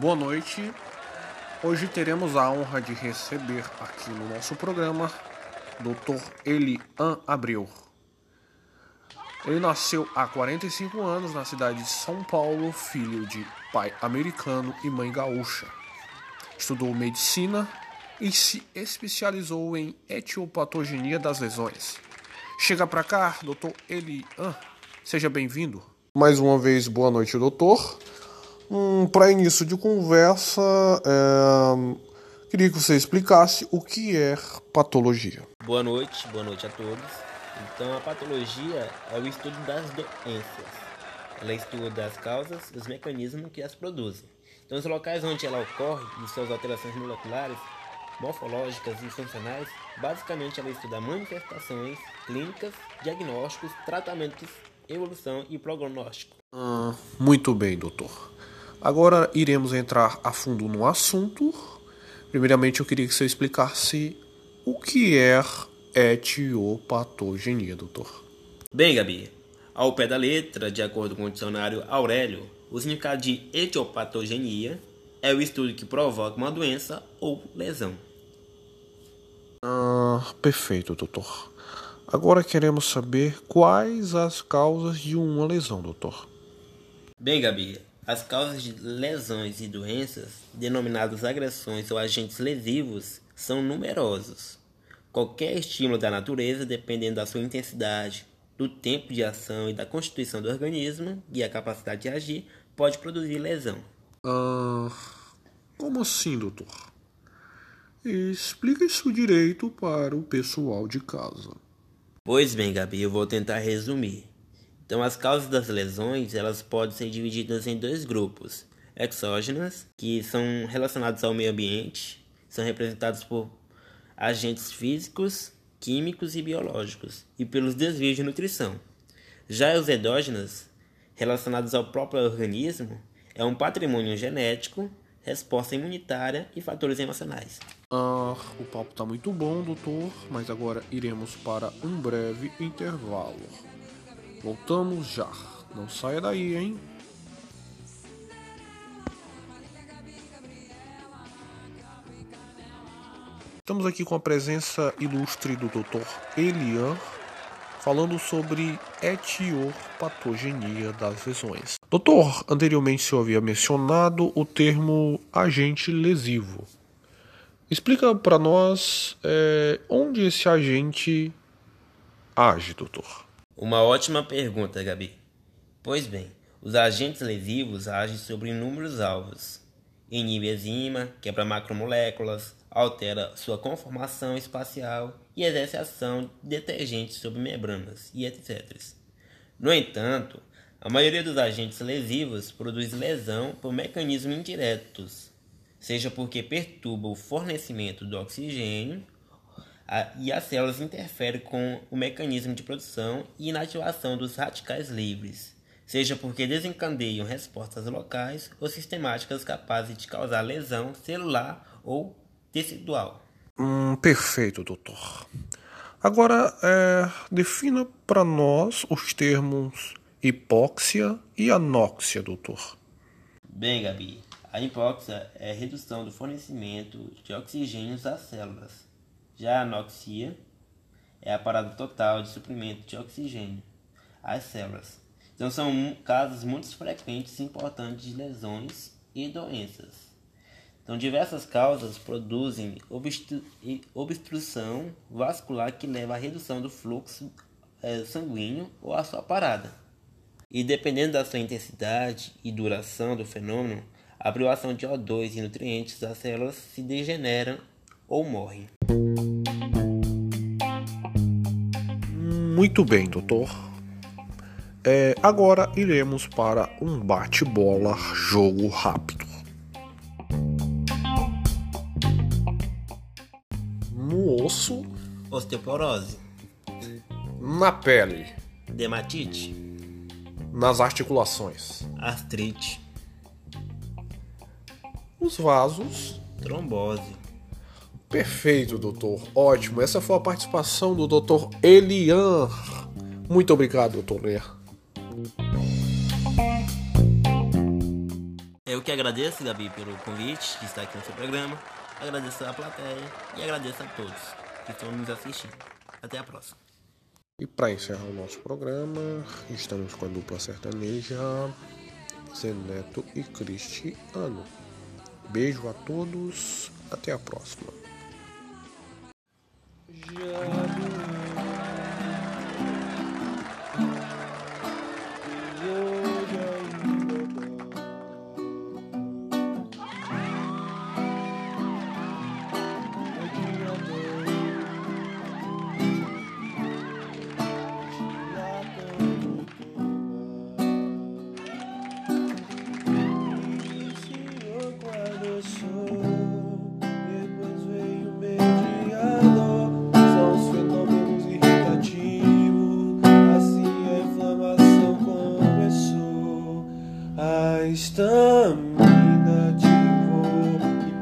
Boa noite. Hoje teremos a honra de receber aqui no nosso programa Dr. Elian Abreu. Ele nasceu há 45 anos na cidade de São Paulo, filho de pai americano e mãe gaúcha. Estudou medicina e se especializou em etiopatogenia das lesões. Chega pra cá, Dr. Elian. Seja bem-vindo. Mais uma vez, boa noite, doutor. Hum, Para início de conversa, é... queria que você explicasse o que é patologia. Boa noite, boa noite a todos. Então, a patologia é o estudo das doenças. Ela estuda as causas e os mecanismos que as produzem. Então, os locais onde ela ocorre e suas alterações moleculares, morfológicas e funcionais, basicamente ela estuda manifestações clínicas, diagnósticos, tratamentos, evolução e prognóstico. Ah, muito bem, doutor. Agora iremos entrar a fundo no assunto. Primeiramente, eu queria que você explicasse o que é etiopatogenia, doutor. Bem, Gabi, ao pé da letra, de acordo com o dicionário Aurélio, o significado de etiopatogenia é o estudo que provoca uma doença ou lesão. Ah, perfeito, doutor. Agora queremos saber quais as causas de uma lesão, doutor. Bem, Gabi, as causas de lesões e doenças, denominadas agressões ou agentes lesivos, são numerosos. Qualquer estímulo da natureza, dependendo da sua intensidade, do tempo de ação e da constituição do organismo e a capacidade de agir, pode produzir lesão. Ah, como assim, doutor? Explica isso direito para o pessoal de casa. Pois bem, Gabi, eu vou tentar resumir. Então, as causas das lesões, elas podem ser divididas em dois grupos. Exógenas, que são relacionados ao meio ambiente, são representados por agentes físicos, químicos e biológicos, e pelos desvios de nutrição. Já os endógenas, relacionados ao próprio organismo, é um patrimônio genético, resposta imunitária e fatores emocionais. Ah, o papo tá muito bom, doutor, mas agora iremos para um breve intervalo. Voltamos já. Não saia daí, hein? Estamos aqui com a presença ilustre do Dr. Elian, falando sobre etiopatogenia das lesões. Doutor, anteriormente senhor havia mencionado o termo agente lesivo. Explica para nós é, onde esse agente age, doutor. Uma ótima pergunta, Gabi. Pois bem, os agentes lesivos agem sobre inúmeros alvos. Inibe enzima, quebra macromoléculas, altera sua conformação espacial e exerce ação de detergentes sobre membranas e etc. No entanto, a maioria dos agentes lesivos produz lesão por mecanismos indiretos, seja porque perturba o fornecimento do oxigênio e as células interferem com o mecanismo de produção e inativação dos radicais livres, seja porque desencadeiam respostas locais ou sistemáticas capazes de causar lesão celular ou tecidual. Hum, perfeito, doutor. Agora, é, defina para nós os termos hipóxia e anóxia, doutor. Bem, Gabi, a hipóxia é a redução do fornecimento de oxigênio às células. Já a anoxia é a parada total de suprimento de oxigênio às células. Então são casos muito frequentes e importantes de lesões e doenças. Então diversas causas produzem obstru obstrução vascular que leva à redução do fluxo é, sanguíneo ou à sua parada. E dependendo da sua intensidade e duração do fenômeno, a privação de O2 e nutrientes das células se degeneram ou morrem. Muito bem, doutor. É, agora iremos para um bate-bola jogo rápido. No osso, Osteoporose, na pele, dermatite, nas articulações, artrite, os vasos. trombose. Perfeito, doutor. Ótimo. Essa foi a participação do doutor Elian. Muito obrigado, doutor Ler. Eu que agradeço, Gabi, pelo convite de estar aqui no seu programa. Agradeço a plateia e agradeço a todos que estão nos assistindo. Até a próxima. E para encerrar o nosso programa, estamos com a dupla sertaneja Zeneto e Cristiano. Beijo a todos, até a próxima. Yeah. Estamina ativou e